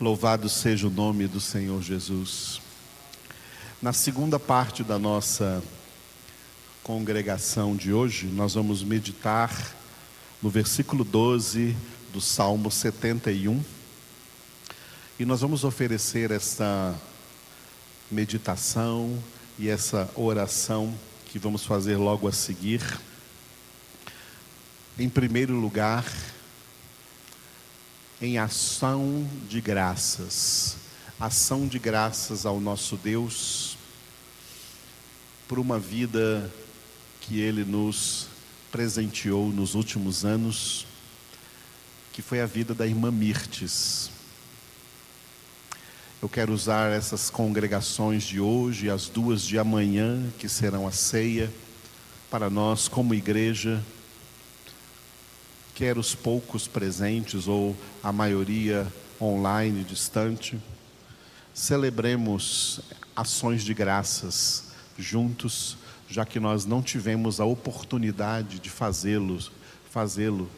Louvado seja o nome do Senhor Jesus. Na segunda parte da nossa congregação de hoje, nós vamos meditar no versículo 12 do Salmo 71. E nós vamos oferecer essa meditação e essa oração que vamos fazer logo a seguir. Em primeiro lugar, em ação de graças, ação de graças ao nosso Deus por uma vida que Ele nos presenteou nos últimos anos, que foi a vida da irmã Mirtes. Eu quero usar essas congregações de hoje, as duas de amanhã, que serão a ceia, para nós, como igreja, quer os poucos presentes ou a maioria online, distante, celebremos ações de graças juntos, já que nós não tivemos a oportunidade de fazê-lo, fazê-lo.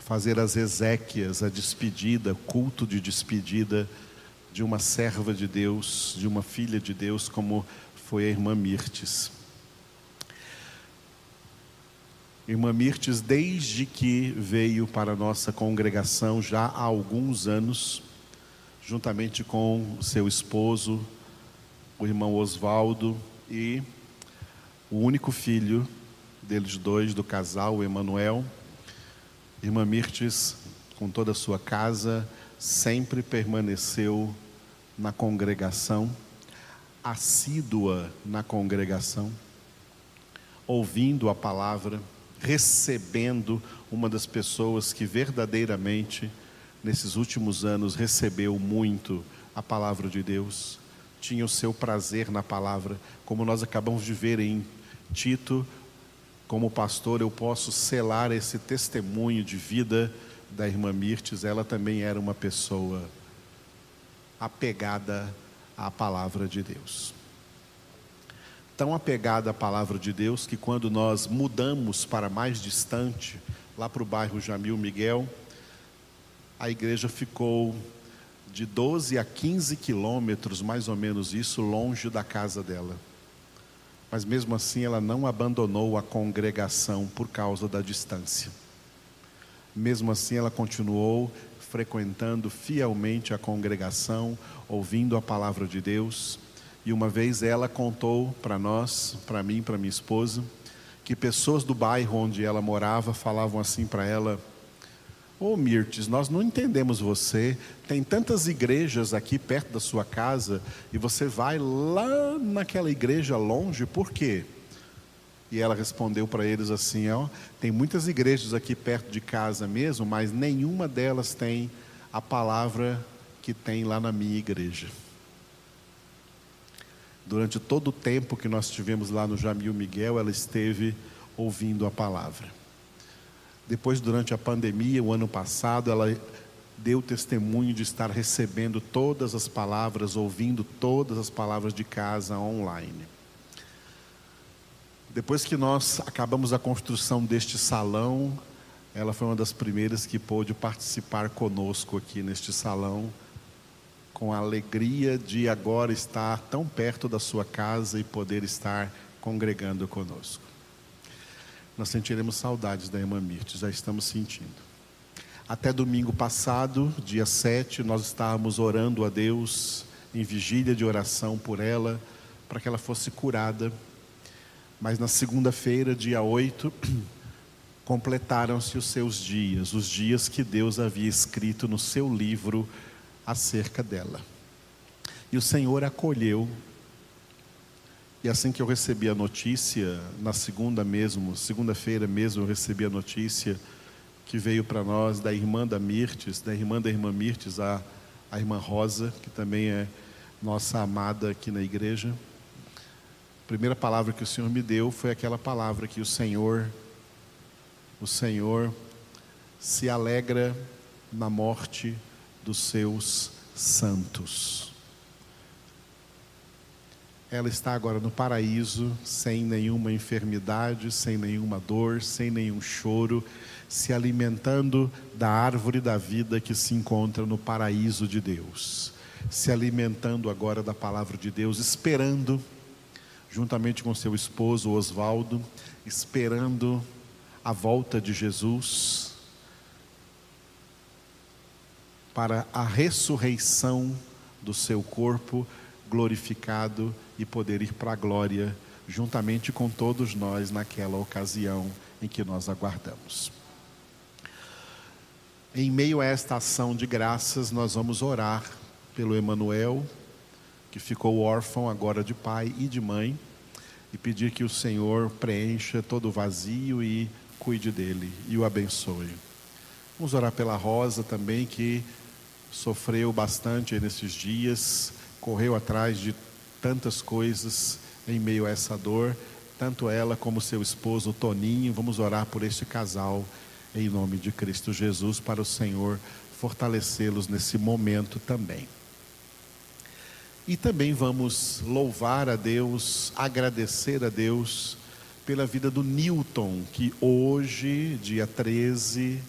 Fazer as exéquias, a despedida, culto de despedida de uma serva de Deus, de uma filha de Deus, como foi a irmã Mirtes. Irmã Mirtes, desde que veio para a nossa congregação já há alguns anos, juntamente com seu esposo, o irmão Oswaldo e o único filho deles dois, do casal, o Emanuel. Irmã Mirtes, com toda a sua casa, sempre permaneceu na congregação, assídua na congregação, ouvindo a palavra recebendo uma das pessoas que verdadeiramente, nesses últimos anos, recebeu muito a palavra de Deus, tinha o seu prazer na palavra, como nós acabamos de ver em Tito. Como pastor, eu posso selar esse testemunho de vida da irmã Mirtes. Ela também era uma pessoa apegada à palavra de Deus tão apegada à palavra de Deus que quando nós mudamos para mais distante, lá para o bairro Jamil Miguel, a igreja ficou de 12 a 15 quilômetros, mais ou menos isso, longe da casa dela. Mas mesmo assim ela não abandonou a congregação por causa da distância. Mesmo assim ela continuou frequentando fielmente a congregação, ouvindo a palavra de Deus e uma vez ela contou para nós, para mim, para minha esposa, que pessoas do bairro onde ela morava falavam assim para ela: Ô oh, Mirtes, nós não entendemos você. Tem tantas igrejas aqui perto da sua casa e você vai lá naquela igreja longe, por quê? E ela respondeu para eles assim: ó, tem muitas igrejas aqui perto de casa mesmo, mas nenhuma delas tem a palavra que tem lá na minha igreja durante todo o tempo que nós tivemos lá no Jamil Miguel, ela esteve ouvindo a palavra. Depois, durante a pandemia, o ano passado, ela deu testemunho de estar recebendo todas as palavras, ouvindo todas as palavras de casa online. Depois que nós acabamos a construção deste salão, ela foi uma das primeiras que pôde participar conosco aqui neste salão com a alegria de agora estar tão perto da sua casa e poder estar congregando conosco. Nós sentiremos saudades da irmã Mirtes, já estamos sentindo. Até domingo passado, dia 7, nós estávamos orando a Deus em vigília de oração por ela, para que ela fosse curada. Mas na segunda-feira, dia 8, completaram-se os seus dias, os dias que Deus havia escrito no seu livro acerca dela. E o Senhor acolheu. E assim que eu recebi a notícia, na segunda mesmo, segunda-feira mesmo, eu recebi a notícia que veio para nós da irmã da Mirtes, da irmã da irmã Mirtes, a, a irmã Rosa, que também é nossa amada aqui na igreja. A primeira palavra que o Senhor me deu foi aquela palavra que o Senhor, o Senhor se alegra na morte dos seus santos. ela está agora no paraíso, sem nenhuma enfermidade, sem nenhuma dor, sem nenhum choro, se alimentando da árvore da vida que se encontra no paraíso de Deus. Se alimentando agora da palavra de Deus, esperando, juntamente com seu esposo Oswaldo, esperando a volta de Jesus para a ressurreição do seu corpo glorificado e poder ir para a glória juntamente com todos nós naquela ocasião em que nós aguardamos. Em meio a esta ação de graças, nós vamos orar pelo Emanuel, que ficou órfão agora de pai e de mãe, e pedir que o Senhor preencha todo o vazio e cuide dele e o abençoe. Vamos orar pela Rosa também, que sofreu bastante nesses dias, correu atrás de tantas coisas em meio a essa dor, tanto ela como seu esposo Toninho. Vamos orar por este casal em nome de Cristo Jesus para o Senhor fortalecê-los nesse momento também. E também vamos louvar a Deus, agradecer a Deus pela vida do Newton, que hoje, dia 13,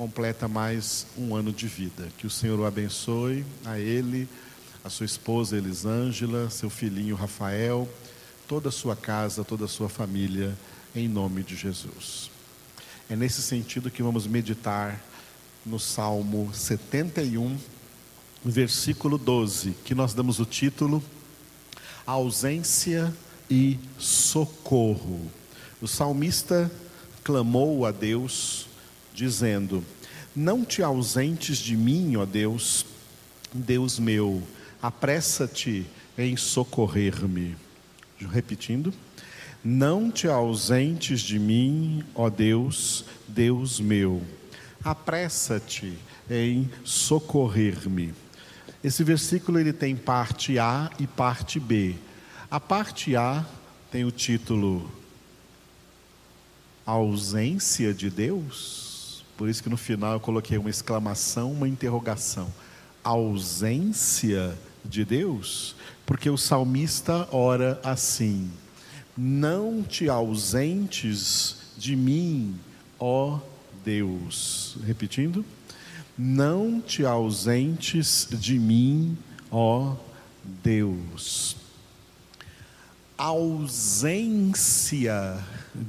completa mais um ano de vida. Que o Senhor o abençoe, a ele, a sua esposa Elisângela, seu filhinho Rafael, toda a sua casa, toda a sua família, em nome de Jesus. É nesse sentido que vamos meditar no Salmo 71, versículo 12, que nós damos o título Ausência e Socorro. O salmista clamou a Deus dizendo: Não te ausentes de mim, ó Deus, Deus meu, apressa-te em socorrer-me. Repetindo: Não te ausentes de mim, ó Deus, Deus meu, apressa-te em socorrer-me. Esse versículo ele tem parte A e parte B. A parte A tem o título Ausência de Deus por isso que no final eu coloquei uma exclamação, uma interrogação. Ausência de Deus? Porque o salmista ora assim: Não te ausentes de mim, ó Deus. Repetindo: Não te ausentes de mim, ó Deus. A ausência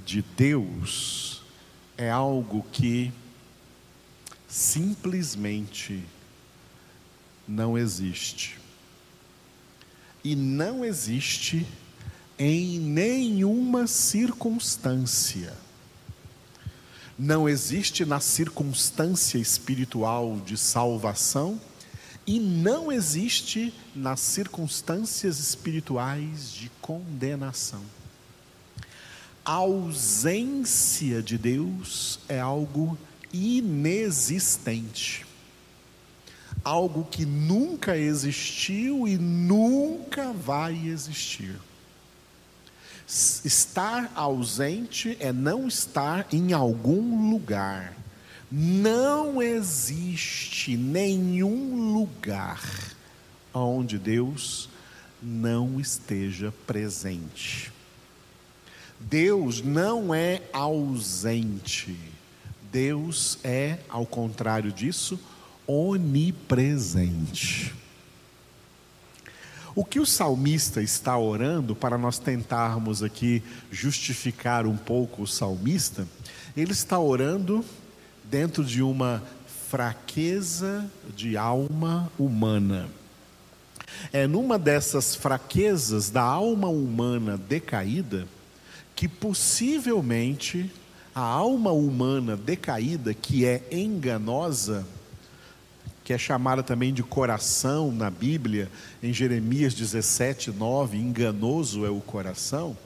de Deus é algo que simplesmente não existe. E não existe em nenhuma circunstância. Não existe na circunstância espiritual de salvação e não existe nas circunstâncias espirituais de condenação. A ausência de Deus é algo inexistente. Algo que nunca existiu e nunca vai existir. Estar ausente é não estar em algum lugar. Não existe nenhum lugar onde Deus não esteja presente. Deus não é ausente. Deus é, ao contrário disso, onipresente. O que o salmista está orando, para nós tentarmos aqui justificar um pouco o salmista, ele está orando dentro de uma fraqueza de alma humana. É numa dessas fraquezas da alma humana decaída que possivelmente a alma humana decaída, que é enganosa, que é chamada também de coração na Bíblia, em Jeremias 17, 9, enganoso é o coração.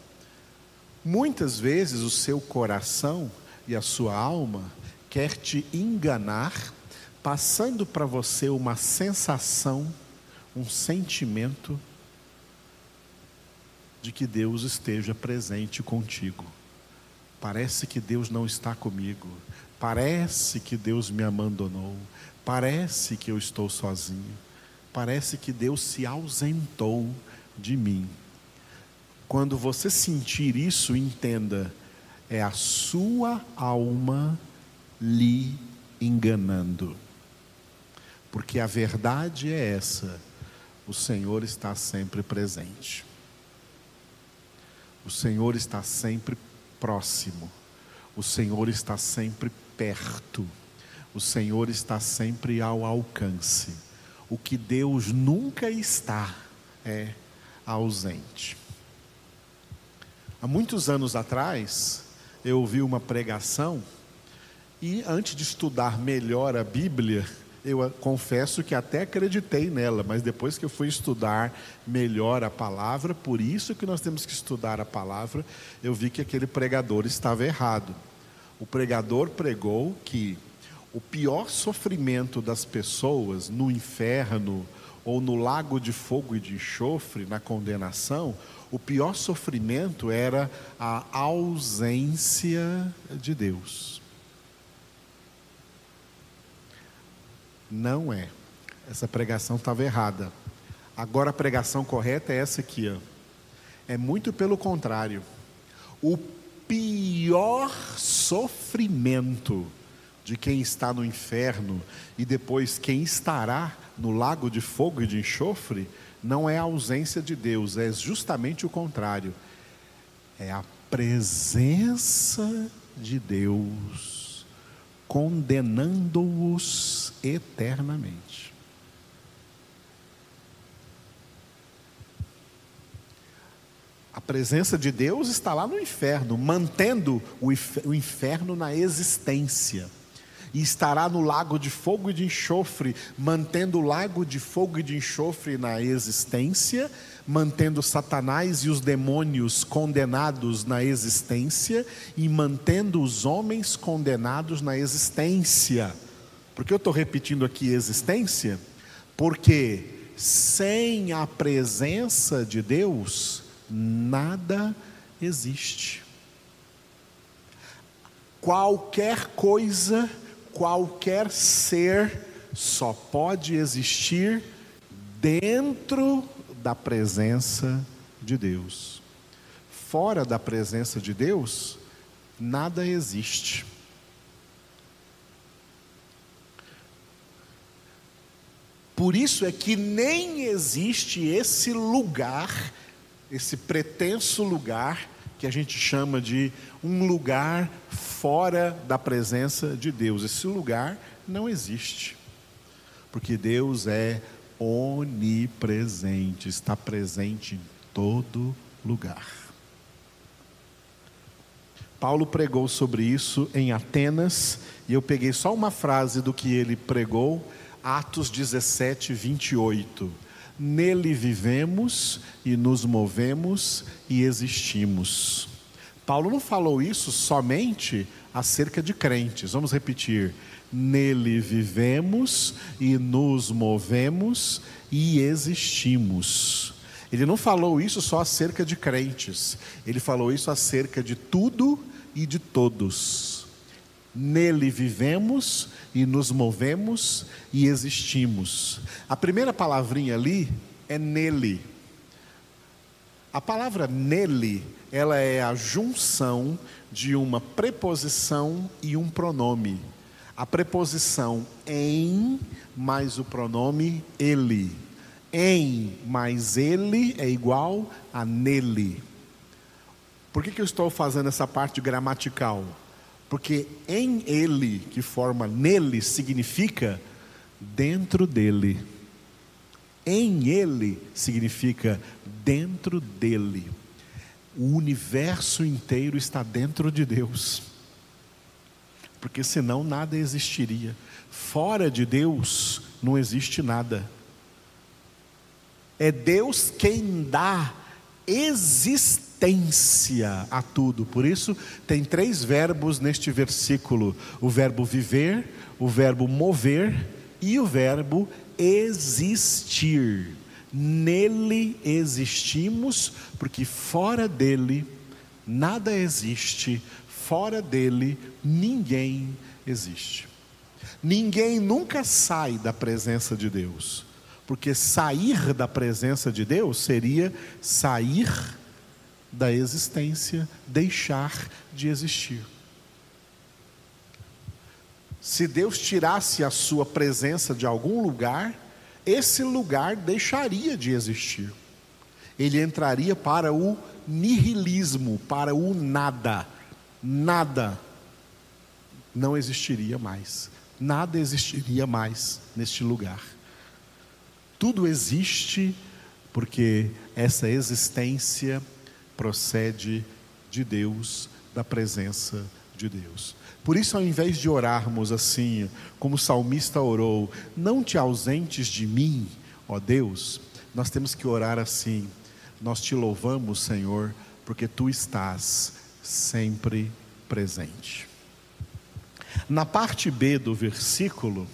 Muitas vezes o seu coração e a sua alma quer te enganar, passando para você uma sensação, um sentimento de que Deus esteja presente contigo. Parece que Deus não está comigo. Parece que Deus me abandonou. Parece que eu estou sozinho. Parece que Deus se ausentou de mim. Quando você sentir isso, entenda, é a sua alma lhe enganando. Porque a verdade é essa: o Senhor está sempre presente. O Senhor está sempre próximo. O Senhor está sempre perto. O Senhor está sempre ao alcance. O que Deus nunca está é ausente. Há muitos anos atrás, eu ouvi uma pregação e antes de estudar melhor a Bíblia, eu confesso que até acreditei nela, mas depois que eu fui estudar melhor a palavra, por isso que nós temos que estudar a palavra, eu vi que aquele pregador estava errado. O pregador pregou que o pior sofrimento das pessoas no inferno ou no lago de fogo e de enxofre, na condenação, o pior sofrimento era a ausência de Deus. Não é. Essa pregação estava errada. Agora a pregação correta é essa aqui. Ó. É muito pelo contrário. O pior sofrimento de quem está no inferno e depois quem estará no lago de fogo e de enxofre não é a ausência de Deus, é justamente o contrário. É a presença de Deus condenando-os eternamente. A presença de Deus está lá no inferno, mantendo o inferno na existência e estará no lago de fogo e de enxofre, mantendo o lago de fogo e de enxofre na existência, mantendo Satanás e os demônios condenados na existência e mantendo os homens condenados na existência. Por que eu estou repetindo aqui existência? Porque sem a presença de Deus, nada existe. Qualquer coisa qualquer ser só pode existir dentro da presença de Deus. Fora da presença de Deus, nada existe. Por isso é que nem existe esse lugar, esse pretenso lugar que a gente chama de um lugar fora da presença de Deus. Esse lugar não existe, porque Deus é onipresente, está presente em todo lugar. Paulo pregou sobre isso em Atenas, e eu peguei só uma frase do que ele pregou, Atos 17, 28 Nele vivemos e nos movemos e existimos. Paulo não falou isso somente acerca de crentes. Vamos repetir. Nele vivemos e nos movemos e existimos. Ele não falou isso só acerca de crentes, ele falou isso acerca de tudo e de todos. Nele vivemos e nos movemos e existimos. A primeira palavrinha ali é nele. A palavra nele, ela é a junção de uma preposição e um pronome. A preposição em mais o pronome ele. Em mais ele é igual a nele. Por que, que eu estou fazendo essa parte gramatical? Porque em ele, que forma nele, significa dentro dele. Em ele significa dentro dele. O universo inteiro está dentro de Deus. Porque senão nada existiria. Fora de Deus não existe nada. É Deus quem dá existência a tudo. Por isso, tem três verbos neste versículo: o verbo viver, o verbo mover e o verbo existir. Nele existimos, porque fora dele nada existe, fora dele ninguém existe. Ninguém nunca sai da presença de Deus porque sair da presença de Deus seria sair da existência deixar de existir. Se Deus tirasse a sua presença de algum lugar, esse lugar deixaria de existir. Ele entraria para o nihilismo, para o nada. Nada não existiria mais. Nada existiria mais neste lugar. Tudo existe porque essa existência procede de Deus, da presença de Deus. Por isso, ao invés de orarmos assim, como o salmista orou, não te ausentes de mim, ó Deus, nós temos que orar assim: nós te louvamos, Senhor, porque tu estás sempre presente. Na parte B do versículo,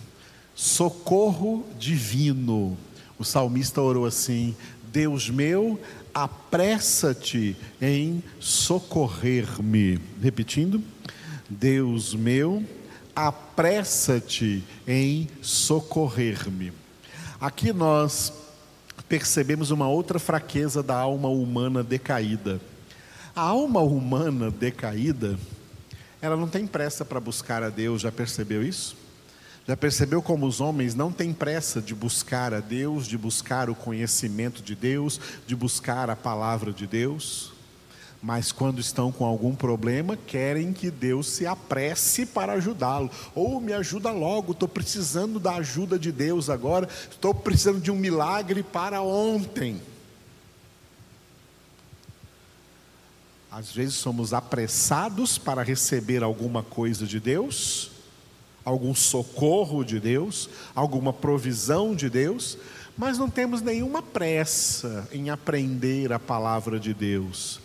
socorro divino, o salmista orou assim: Deus meu, apressa-te em socorrer-me. Repetindo, Deus meu, apressa-te em socorrer-me. Aqui nós percebemos uma outra fraqueza da alma humana decaída. A alma humana decaída, ela não tem pressa para buscar a Deus, já percebeu isso? Já percebeu como os homens não têm pressa de buscar a Deus, de buscar o conhecimento de Deus, de buscar a palavra de Deus? mas quando estão com algum problema, querem que Deus se apresse para ajudá-lo. Ou me ajuda logo, estou precisando da ajuda de Deus agora, estou precisando de um milagre para ontem. Às vezes somos apressados para receber alguma coisa de Deus, algum socorro de Deus, alguma provisão de Deus, mas não temos nenhuma pressa em aprender a palavra de Deus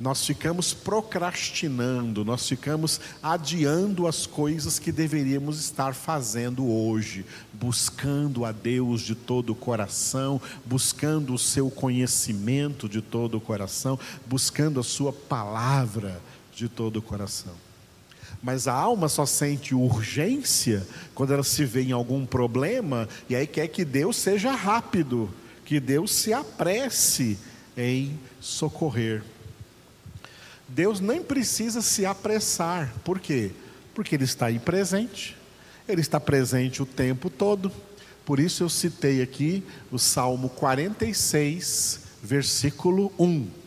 nós ficamos procrastinando, nós ficamos adiando as coisas que deveríamos estar fazendo hoje, buscando a Deus de todo o coração, buscando o seu conhecimento de todo o coração, buscando a sua palavra de todo o coração. Mas a alma só sente urgência quando ela se vê em algum problema e aí quer que Deus seja rápido, que Deus se apresse em socorrer. Deus nem precisa se apressar. Por quê? Porque Ele está aí presente. Ele está presente o tempo todo. Por isso eu citei aqui o Salmo 46, versículo 1.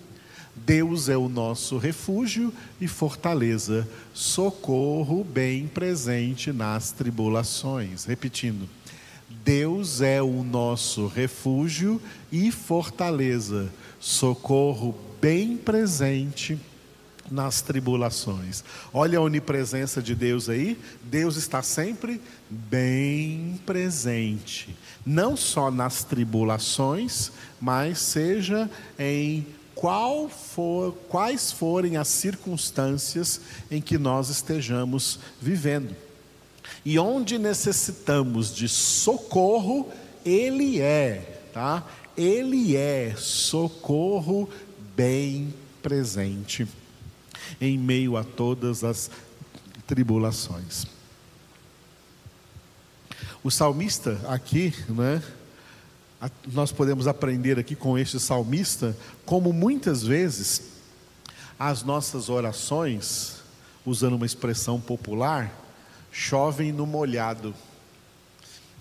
Deus é o nosso refúgio e fortaleza, socorro bem presente nas tribulações. Repetindo, Deus é o nosso refúgio e fortaleza, socorro bem presente nas tribulações. Olha a onipresença de Deus aí. Deus está sempre bem presente, não só nas tribulações, mas seja em qual for, quais forem as circunstâncias em que nós estejamos vivendo. E onde necessitamos de socorro, Ele é, tá? Ele é socorro bem presente em meio a todas as tribulações. O salmista aqui, né, nós podemos aprender aqui com este salmista como muitas vezes as nossas orações, usando uma expressão popular, chovem no molhado.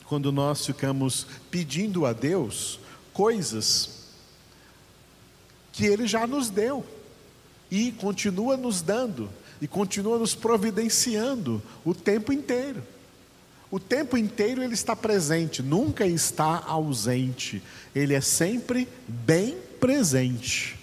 Quando nós ficamos pedindo a Deus coisas que Ele já nos deu e continua nos dando e continua nos providenciando o tempo inteiro. O tempo inteiro ele está presente, nunca está ausente. Ele é sempre bem presente.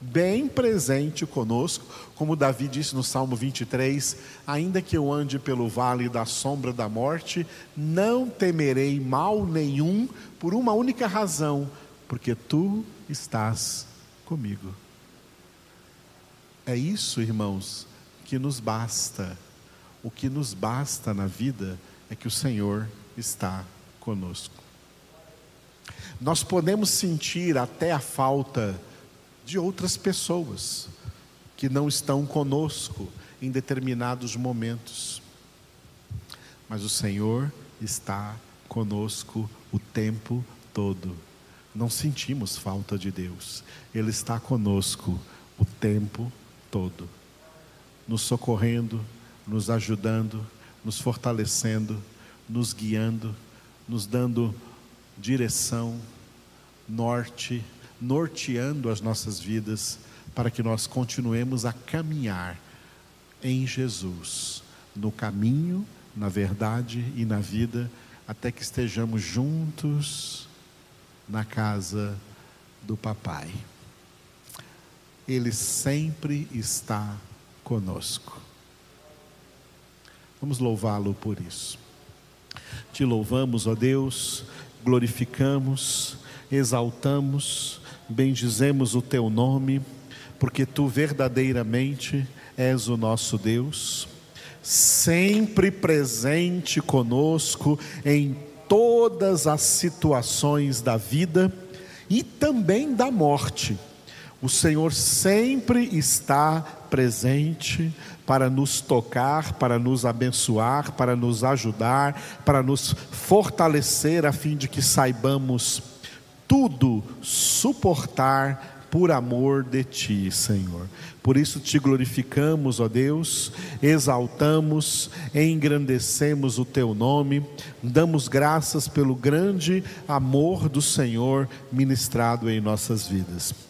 Bem presente conosco, como Davi disse no Salmo 23: Ainda que eu ande pelo vale da sombra da morte, não temerei mal nenhum, por uma única razão, porque tu estás comigo. É isso, irmãos, que nos basta. O que nos basta na vida é que o Senhor está conosco. Nós podemos sentir até a falta de outras pessoas que não estão conosco em determinados momentos, mas o Senhor está conosco o tempo todo. não sentimos falta de Deus. Ele está conosco o tempo todo, nos socorrendo, nos ajudando, nos fortalecendo, nos guiando, nos dando direção, norte, norteando as nossas vidas para que nós continuemos a caminhar em Jesus, no caminho, na verdade e na vida, até que estejamos juntos na casa do Papai. Ele sempre está conosco. Vamos louvá-lo por isso. Te louvamos, ó Deus, glorificamos, exaltamos, bendizemos o teu nome, porque tu verdadeiramente és o nosso Deus, sempre presente conosco em todas as situações da vida e também da morte. O Senhor sempre está presente para nos tocar, para nos abençoar, para nos ajudar, para nos fortalecer, a fim de que saibamos tudo suportar por amor de Ti, Senhor. Por isso te glorificamos, ó Deus, exaltamos, engrandecemos o Teu nome, damos graças pelo grande amor do Senhor ministrado em nossas vidas.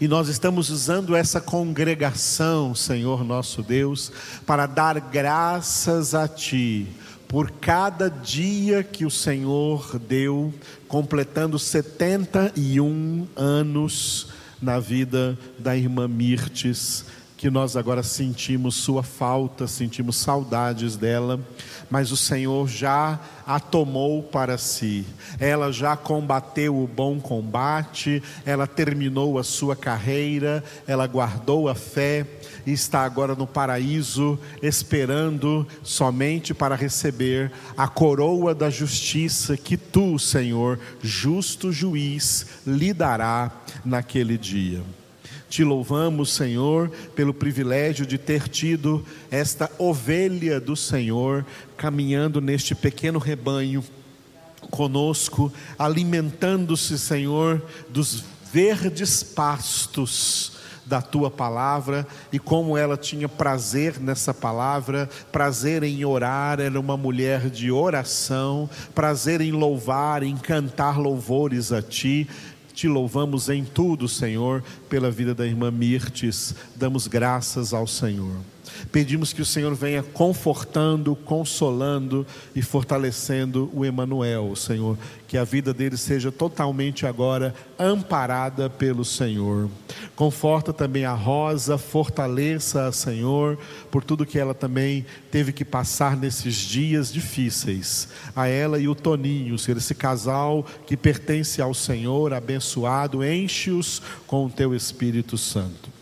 E nós estamos usando essa congregação, Senhor nosso Deus, para dar graças a Ti por cada dia que o Senhor deu, completando 71 anos na vida da irmã Mirtes, que nós agora sentimos sua falta, sentimos saudades dela, mas o Senhor já a tomou para si. Ela já combateu o bom combate, ela terminou a sua carreira, ela guardou a fé e está agora no paraíso, esperando somente para receber a coroa da justiça que tu, Senhor, justo juiz, lhe dará naquele dia. Te louvamos, Senhor, pelo privilégio de ter tido esta ovelha do Senhor caminhando neste pequeno rebanho conosco, alimentando-se, Senhor, dos verdes pastos da tua palavra e como ela tinha prazer nessa palavra, prazer em orar, era uma mulher de oração, prazer em louvar, em cantar louvores a ti. Te louvamos em tudo, Senhor, pela vida da irmã Mirtes. Damos graças ao Senhor. Pedimos que o Senhor venha confortando, consolando e fortalecendo o Emanuel, Senhor, que a vida dele seja totalmente agora amparada pelo Senhor. Conforta também a Rosa, fortaleça a Senhor por tudo que ela também teve que passar nesses dias difíceis. A ela e o Toninho, Senhor, esse casal que pertence ao Senhor, abençoado, enche-os com o teu Espírito Santo.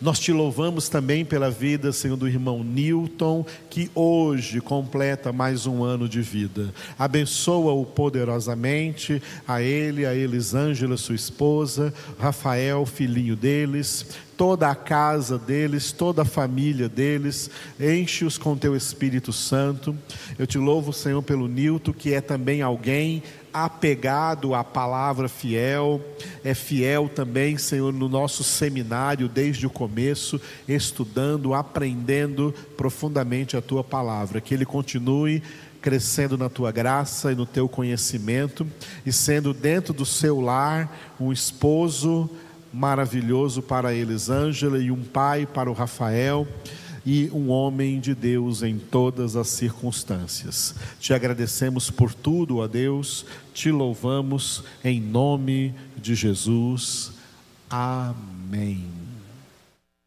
Nós te louvamos também pela vida, Senhor, do irmão Newton, que hoje completa mais um ano de vida. Abençoa-o poderosamente, a ele, a Elisângela, sua esposa, Rafael, filhinho deles, toda a casa deles, toda a família deles, enche-os com teu Espírito Santo. Eu te louvo, Senhor, pelo Nilton, que é também alguém apegado à palavra fiel, é fiel também, Senhor, no nosso seminário desde o começo, estudando, aprendendo profundamente a tua palavra. Que ele continue crescendo na tua graça e no teu conhecimento e sendo dentro do seu lar um esposo maravilhoso para Elisângela e um pai para o Rafael e um homem de Deus em todas as circunstâncias. Te agradecemos por tudo, ó Deus, te louvamos em nome de Jesus. Amém.